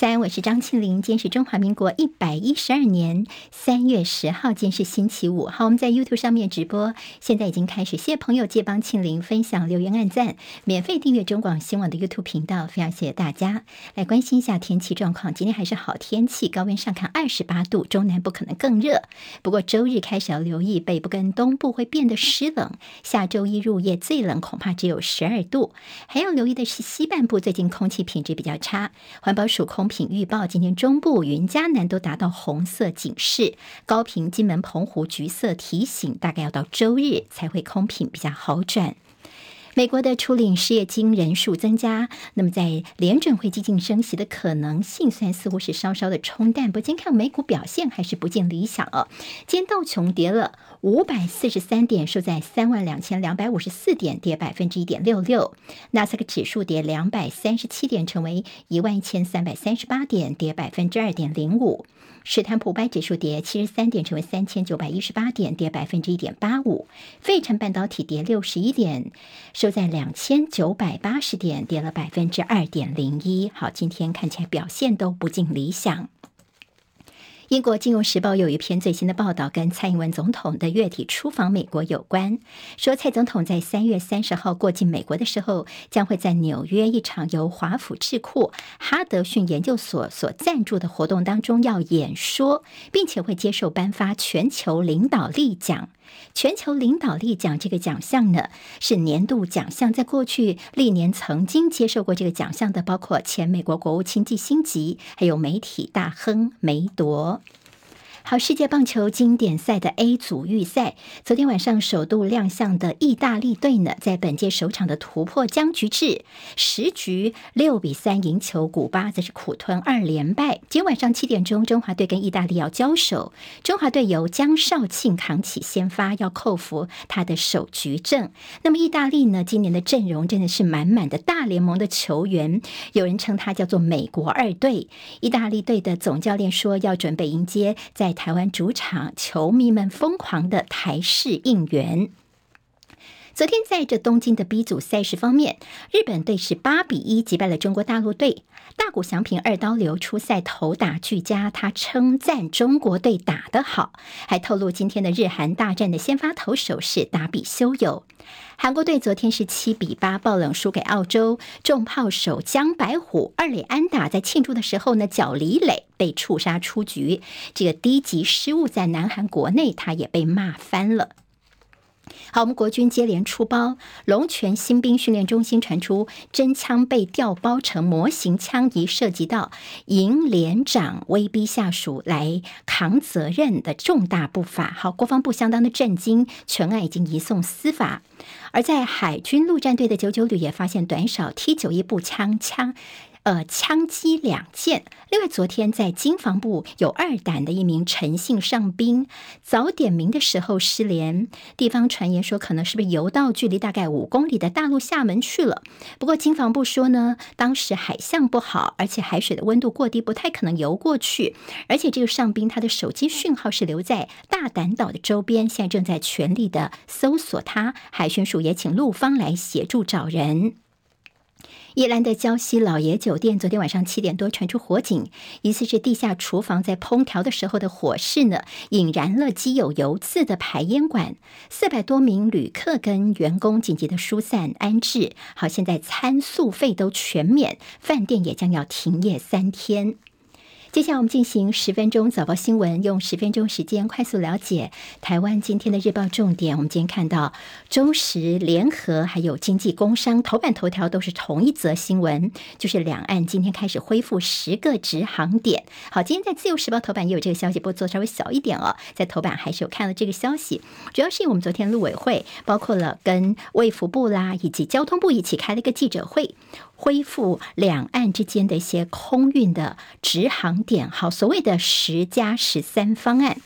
早安，我是张庆玲。今天是中华民国一百一十二年三月十号，今天是星期五。好，我们在 YouTube 上面直播，现在已经开始。谢谢朋友借帮庆玲分享、留言、按赞，免费订阅中广新闻网的 YouTube 频道，非常谢谢大家。来关心一下天气状况，今天还是好天气，高温上看二十八度，中南部可能更热。不过周日开始要留意，北部跟东部会变得湿冷。下周一入夜最冷恐怕只有十二度。还要留意的是西半部最近空气品质比较差，环保署空品预报，今天中部云嘉南都达到红色警示，高屏、金门、澎湖橘色提醒，大概要到周日才会空品比较好转。美国的初领失业金人数增加，那么在联准会激进升息的可能性，虽然似乎是稍稍的冲淡，不过今天看美股表现还是不尽理想哦。今天道琼跌了五百四十三点，收在三万两千两百五十四点，跌百分之一点六六。纳斯达克指数跌两百三十七点，成为一万一千三百三十八点，跌百分之二点零五。史坦普五百指数跌七十三点，成为三千九百一十八点，跌百分之一点八五。费城半导体跌六十一点，收在两千九百八十点，跌了百分之二点零一。好，今天看起来表现都不尽理想。英国金融时报有一篇最新的报道，跟蔡英文总统的月底出访美国有关。说蔡总统在三月三十号过境美国的时候，将会在纽约一场由华府智库哈德逊研究所所赞助的活动当中要演说，并且会接受颁发全球领导力奖。全球领导力奖这个奖项呢，是年度奖项，在过去历年曾经接受过这个奖项的，包括前美国国务卿基辛格，还有媒体大亨梅铎。好，世界棒球经典赛的 A 组预赛，昨天晚上首度亮相的意大利队呢，在本届首场的突破僵局制，十局六比三赢球，古巴则是苦吞二连败。今天晚上七点钟，中华队跟意大利要交手，中华队由江少庆扛起先发，要扣服他的首局胜。那么意大利呢，今年的阵容真的是满满的大联盟的球员，有人称他叫做美国二队。意大利队的总教练说，要准备迎接在台湾主场，球迷们疯狂的台式应援。昨天在这东京的 B 组赛事方面，日本队是八比一击败了中国大陆队。大谷翔平二刀流出赛投打俱佳，他称赞中国队打得好，还透露今天的日韩大战的先发投手是达比修有。韩国队昨天是七比八爆冷输给澳洲，重炮手江白虎二垒安打在庆祝的时候呢，脚离垒被触杀出局，这个低级失误在南韩国内他也被骂翻了。好，我们国军接连出包，龙泉新兵训练中心传出真枪被调包成模型枪，疑涉及到营连长威逼下属来扛责任的重大不法。好，国防部相当的震惊，全案已经移送司法。而在海军陆战队的九九旅也发现短少 T 九一步枪枪。呃，枪击两件。另外，昨天在经防部有二胆的一名陈姓上兵早点名的时候失联，地方传言说可能是不是游到距离大概五公里的大陆厦门去了。不过经防部说呢，当时海象不好，而且海水的温度过低，不太可能游过去。而且这个上兵他的手机讯号是留在大胆岛的周边，现在正在全力的搜索他。海巡署也请陆方来协助找人。宜兰的胶西老爷酒店昨天晚上七点多传出火警，疑似是地下厨房在烹调的时候的火势呢，引燃了机有油渍的排烟管，四百多名旅客跟员工紧急的疏散安置。好，现在餐宿费都全免，饭店也将要停业三天。接下来我们进行十分钟早报新闻，用十分钟时间快速了解台湾今天的日报重点。我们今天看到中时联合还有经济工商头版头条都是同一则新闻，就是两岸今天开始恢复十个直航点。好，今天在自由时报头版也有这个消息，不过做稍微小一点哦，在头版还是有看到这个消息，主要是因为我们昨天陆委会包括了跟卫福部啦以及交通部一起开了一个记者会。恢复两岸之间的一些空运的直航点，好，所谓的十加十三方案。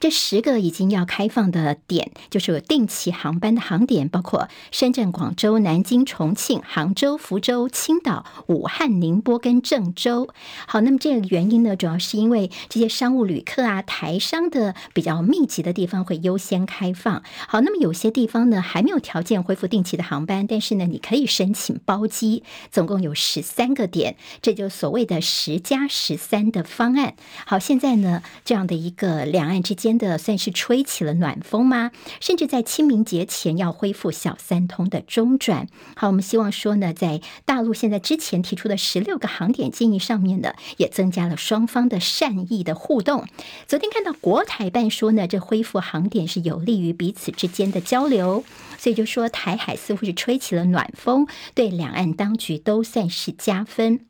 这十个已经要开放的点，就是有定期航班的航点，包括深圳、广州、南京、重庆、杭州、福州、青岛、武汉、宁波跟郑州。好，那么这个原因呢，主要是因为这些商务旅客啊，台商的比较密集的地方会优先开放。好，那么有些地方呢，还没有条件恢复定期的航班，但是呢，你可以申请包机，总共有十三个点，这就所谓的十加十三的方案。好，现在呢，这样的一个两岸之间间的算是吹起了暖风吗？甚至在清明节前要恢复小三通的中转。好，我们希望说呢，在大陆现在之前提出的十六个航点建议上面呢，也增加了双方的善意的互动。昨天看到国台办说呢，这恢复航点是有利于彼此之间的交流，所以就说台海似乎是吹起了暖风，对两岸当局都算是加分。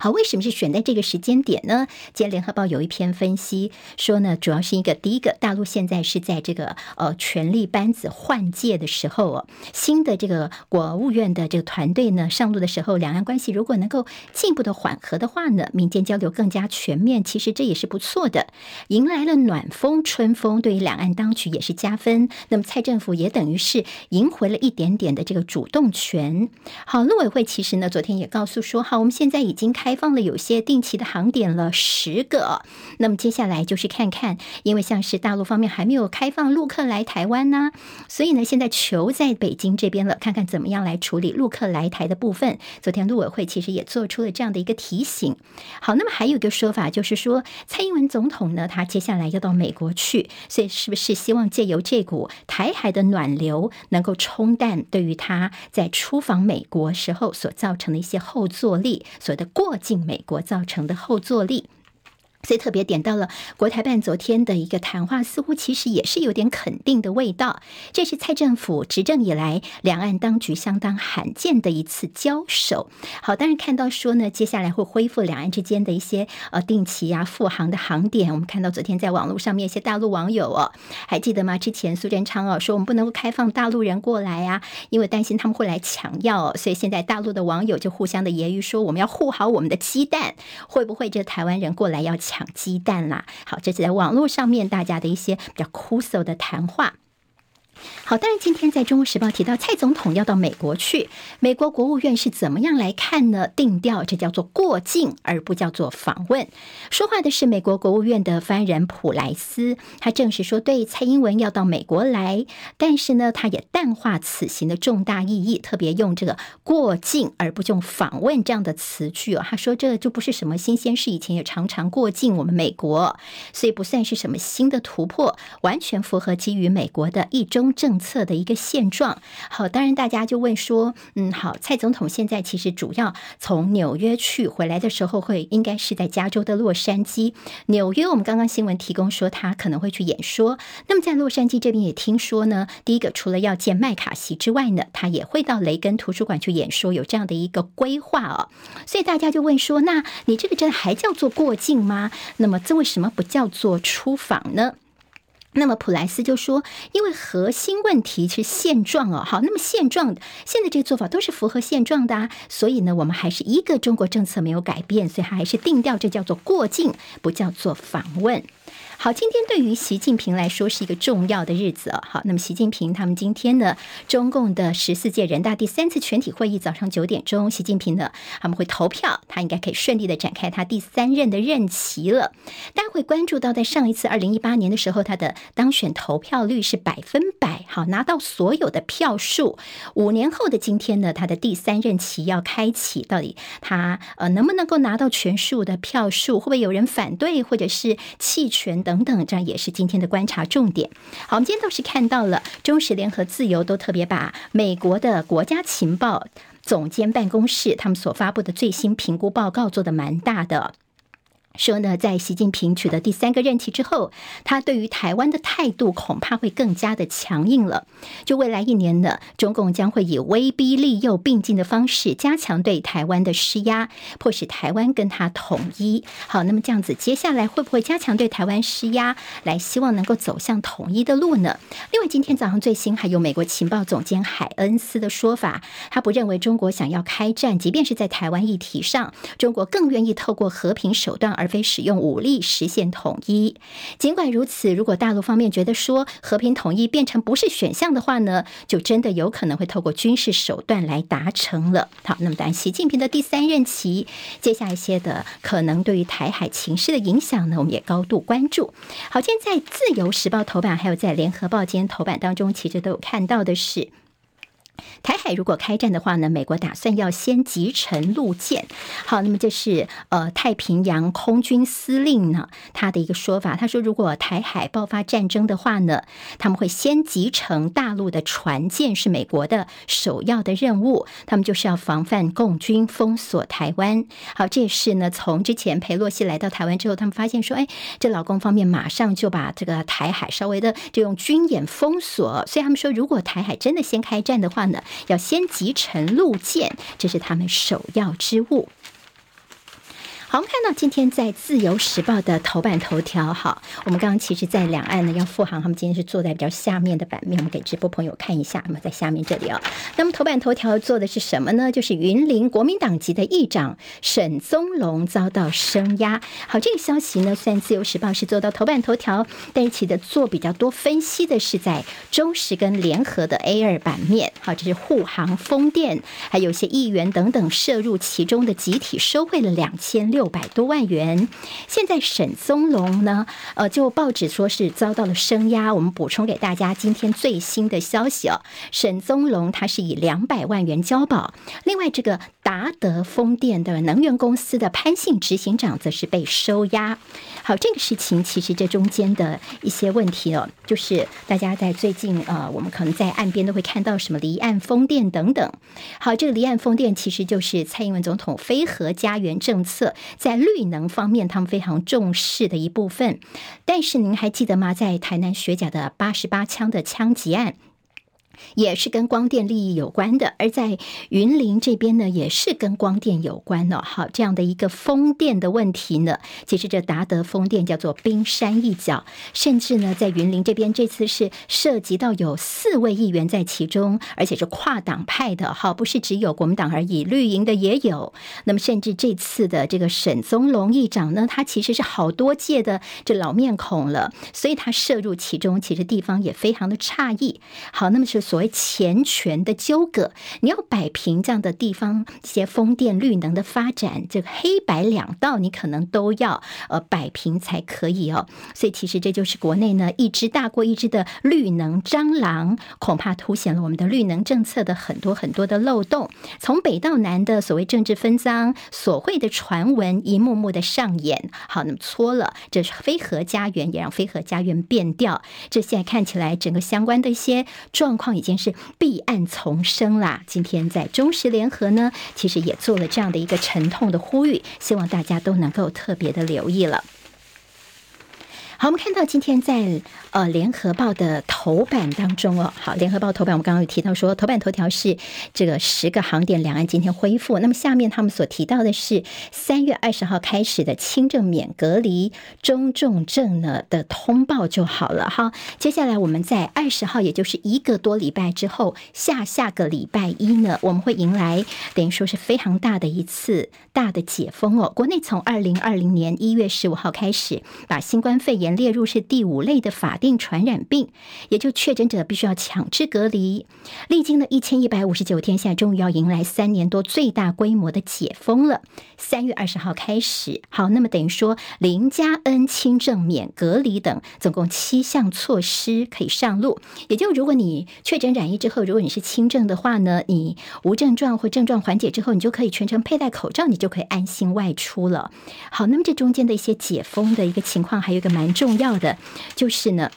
好，为什么是选在这个时间点呢？今天联合报有一篇分析说呢，主要是一个第一个，大陆现在是在这个呃权力班子换届的时候哦，新的这个国务院的这个团队呢上路的时候，两岸关系如果能够进一步的缓和的话呢，民间交流更加全面，其实这也是不错的，迎来了暖风春风，对于两岸当局也是加分。那么蔡政府也等于是赢回了一点点的这个主动权。好，陆委会其实呢昨天也告诉说，好，我们现在已经开。开放了有些定期的航点了十个，那么接下来就是看看，因为像是大陆方面还没有开放陆客来台湾呢，所以呢现在球在北京这边了，看看怎么样来处理陆客来台的部分。昨天陆委会其实也做出了这样的一个提醒。好，那么还有一个说法就是说，蔡英文总统呢，他接下来要到美国去，所以是不是希望借由这股台海的暖流，能够冲淡对于他在出访美国时候所造成的一些后坐力，所的过。进美国造成的后坐力。所以特别点到了国台办昨天的一个谈话，似乎其实也是有点肯定的味道。这是蔡政府执政以来两岸当局相当罕见的一次交手。好，当然看到说呢，接下来会恢复两岸之间的一些呃定期啊复航的航点。我们看到昨天在网络上面一些大陆网友哦，还记得吗？之前苏贞昌哦说我们不能够开放大陆人过来啊，因为担心他们会来抢药，所以现在大陆的网友就互相的揶揄说，我们要护好我们的鸡蛋，会不会这台湾人过来要抢？抢鸡蛋啦！好，这是在网络上面大家的一些比较枯涩的谈话。好，当然今天在《中国时报》提到蔡总统要到美国去，美国国务院是怎么样来看呢？定调这叫做过境，而不叫做访问。说话的是美国国务院的发言人普莱斯，他证实说，对蔡英文要到美国来，但是呢，他也淡化此行的重大意义，特别用这个过境而不用访问这样的词句哦。他说这就不是什么新鲜事，以前也常常过境我们美国，所以不算是什么新的突破，完全符合基于美国的一中。政策的一个现状，好，当然大家就问说，嗯，好，蔡总统现在其实主要从纽约去回来的时候，会应该是在加州的洛杉矶。纽约，我们刚刚新闻提供说他可能会去演说。那么在洛杉矶这边也听说呢，第一个除了要见麦卡锡之外呢，他也会到雷根图书馆去演说，有这样的一个规划哦。所以大家就问说，那你这个真的还叫做过境吗？那么这为什么不叫做出访呢？那么普莱斯就说，因为核心问题是现状哦，好，那么现状现在这个做法都是符合现状的啊，所以呢，我们还是一个中国政策没有改变，所以还是定调，这叫做过境，不叫做访问。好，今天对于习近平来说是一个重要的日子哦。好，那么习近平他们今天呢，中共的十四届人大第三次全体会议早上九点钟，习近平呢他们会投票，他应该可以顺利的展开他第三任的任期了。大家会关注到，在上一次二零一八年的时候，他的当选投票率是百分百，好，拿到所有的票数。五年后的今天呢，他的第三任期要开启，到底他呃能不能够拿到全数的票数？会不会有人反对或者是弃权？等等，这样也是今天的观察重点。好，我们今天倒是看到了中时联合自由都特别把美国的国家情报总监办公室他们所发布的最新评估报告做的蛮大的。说呢，在习近平取得第三个任期之后，他对于台湾的态度恐怕会更加的强硬了。就未来一年呢，中共将会以威逼利诱并进的方式，加强对台湾的施压，迫使台湾跟他统一。好，那么这样子，接下来会不会加强对台湾施压，来希望能够走向统一的路呢？另外，今天早上最新还有美国情报总监海恩斯的说法，他不认为中国想要开战，即便是在台湾议题上，中国更愿意透过和平手段而。非使用武力实现统一。尽管如此，如果大陆方面觉得说和平统一变成不是选项的话呢，就真的有可能会透过军事手段来达成了。好，那么当然，习近平的第三任期，接下一些的可能对于台海情势的影响呢，我们也高度关注。好，今天在自由时报头版，还有在联合报今天头版当中，其实都有看到的是。台海如果开战的话呢，美国打算要先集成陆舰。好，那么这是呃太平洋空军司令呢他的一个说法。他说，如果台海爆发战争的话呢，他们会先集成大陆的船舰，是美国的首要的任务。他们就是要防范共军封锁台湾。好，这是呢从之前裴洛西来到台湾之后，他们发现说，哎，这老公方面马上就把这个台海稍微的就用军演封锁。所以他们说，如果台海真的先开战的话要先集成路建，这是他们首要之务。好，我们看到今天在《自由时报》的头版头条。好，我们刚刚其实，在两岸呢，要复航，他们今天是坐在比较下面的版面，我们给直播朋友看一下。那么在下面这里哦，那么头版头条做的是什么呢？就是云林国民党籍的议长沈宗龙遭到声押。好，这个消息呢，虽然《自由时报》是做到头版头条，但是其的做比较多分析的是在中时跟联合的 A 二版面。好，这是护航风电，还有一些议员等等涉入其中的集体收贿了两千六。六百多万元，现在沈宗龙呢？呃，就报纸说是遭到了声压。我们补充给大家今天最新的消息哦，沈宗龙他是以两百万元交保，另外这个达德风电的能源公司的潘姓执行长则是被收押。好，这个事情其实这中间的一些问题哦，就是大家在最近呃，我们可能在岸边都会看到什么离岸风电等等。好，这个离岸风电其实就是蔡英文总统非核家园政策。在绿能方面，他们非常重视的一部分。但是您还记得吗？在台南学甲的八十八枪的枪击案。也是跟光电利益有关的，而在云林这边呢，也是跟光电有关的。好，这样的一个风电的问题呢，其实这达德风电叫做冰山一角，甚至呢，在云林这边这次是涉及到有四位议员在其中，而且是跨党派的，好，不是只有国民党而已，绿营的也有。那么，甚至这次的这个沈宗龙议长呢，他其实是好多届的这老面孔了，所以他涉入其中，其实地方也非常的诧异。好，那么是。所谓钱权的纠葛，你要摆平这样的地方一些风电绿能的发展，这个黑白两道你可能都要呃摆平才可以哦。所以其实这就是国内呢一只大过一只的绿能蟑螂，恐怕凸显了我们的绿能政策的很多很多的漏洞。从北到南的所谓政治分赃、所谓的传闻一幕幕的上演。好，那么搓了，这是非核家园，也让非核家园变调。这现在看起来，整个相关的一些状况。已经是弊案丛生啦。今天在中时联合呢，其实也做了这样的一个沉痛的呼吁，希望大家都能够特别的留意了。好，我们看到今天在呃联合报的头版当中哦，好，联合报头版我们刚刚有提到说，头版头条是这个十个航点两岸今天恢复。那么下面他们所提到的是三月二十号开始的轻症免隔离，中重症呢的通报就好了。好，接下来我们在二十号，也就是一个多礼拜之后，下下个礼拜一呢，我们会迎来等于说是非常大的一次大的解封哦。国内从二零二零年一月十五号开始，把新冠肺炎列入是第五类的法定传染病，也就确诊者必须要强制隔离。历经了一千一百五十九天，现在终于要迎来三年多最大规模的解封了。三月二十号开始，好，那么等于说零加 N 轻症免隔离等，总共七项措施可以上路。也就如果你确诊染疫之后，如果你是轻症的话呢，你无症状或症状缓解之后，你就可以全程佩戴口罩，你就可以安心外出了。好，那么这中间的一些解封的一个情况，还有一个蛮。重要的就是呢。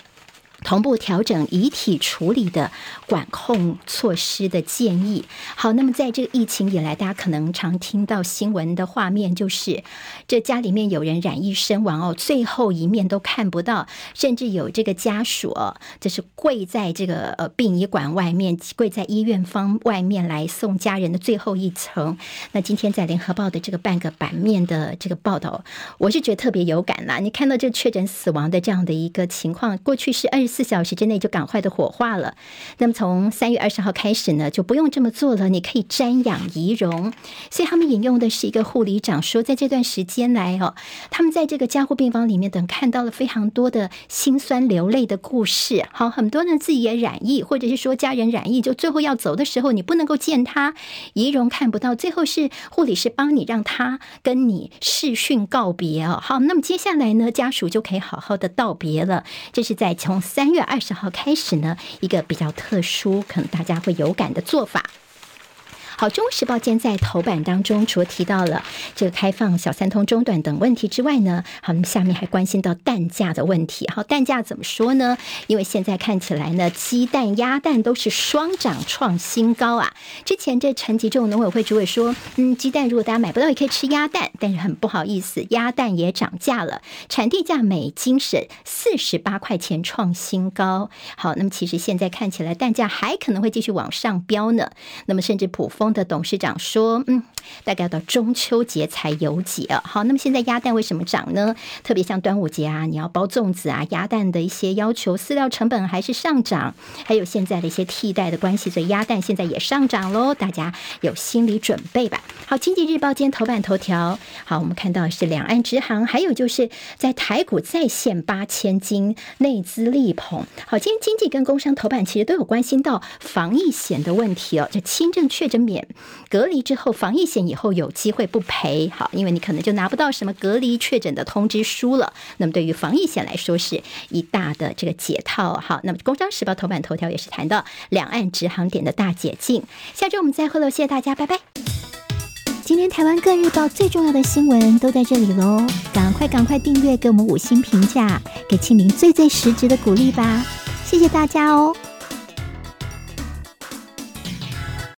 同步调整遗体处理的管控措施的建议。好，那么在这个疫情以来，大家可能常听到新闻的画面，就是这家里面有人染疫身亡哦，最后一面都看不到，甚至有这个家属哦，就是跪在这个呃殡仪馆外面，跪在医院方外面来送家人的最后一程。那今天在联合报的这个半个版面的这个报道，我是觉得特别有感呐。你看到这确诊死亡的这样的一个情况，过去是二十。四四小时之内就赶快的火化了。那么从三月二十号开始呢，就不用这么做了，你可以瞻仰遗容。所以他们引用的是一个护理长说，在这段时间来哦，他们在这个加护病房里面等看到了非常多的辛酸流泪的故事。好，很多人自己也染疫，或者是说家人染疫，就最后要走的时候，你不能够见他遗容看不到，最后是护理师帮你让他跟你视讯告别哦。好，那么接下来呢，家属就可以好好的道别了。这是在从三月二十号开始呢，一个比较特殊，可能大家会有感的做法。好，《中时报》今天在头版当中，除了提到了这个开放小三通中断等问题之外呢，好，那么下面还关心到蛋价的问题。好，蛋价怎么说呢？因为现在看起来呢，鸡蛋、鸭蛋都是双涨创新高啊。之前这陈吉仲农委会主委说，嗯，鸡蛋如果大家买不到，也可以吃鸭蛋，但是很不好意思，鸭蛋也涨价了，产地价每斤是四十八块钱创新高。好，那么其实现在看起来蛋价还可能会继续往上飙呢。那么甚至普丰的董事长说：“嗯，大概要到中秋节才有解。好，那么现在鸭蛋为什么涨呢？特别像端午节啊，你要包粽子啊，鸭蛋的一些要求，饲料成本还是上涨，还有现在的一些替代的关系，所以鸭蛋现在也上涨喽。大家有心理准备吧。好，《经济日报》今天头版头条，好，我们看到是两岸直航，还有就是在台股再现八千金内资力捧。好，今天经济跟工商头版其实都有关心到防疫险的问题哦，这轻症确诊免。隔离之后，防疫险以后有机会不赔，好，因为你可能就拿不到什么隔离确诊的通知书了。那么对于防疫险来说，是一大的这个解套。好，那么《工商时报》头版头条也是谈到两岸直航点的大解禁。下周我们再会喽，谢谢大家，拜拜。今天台湾各日报最重要的新闻都在这里喽，赶快赶快订阅，给我们五星评价，给庆明最最实质的鼓励吧，谢谢大家哦。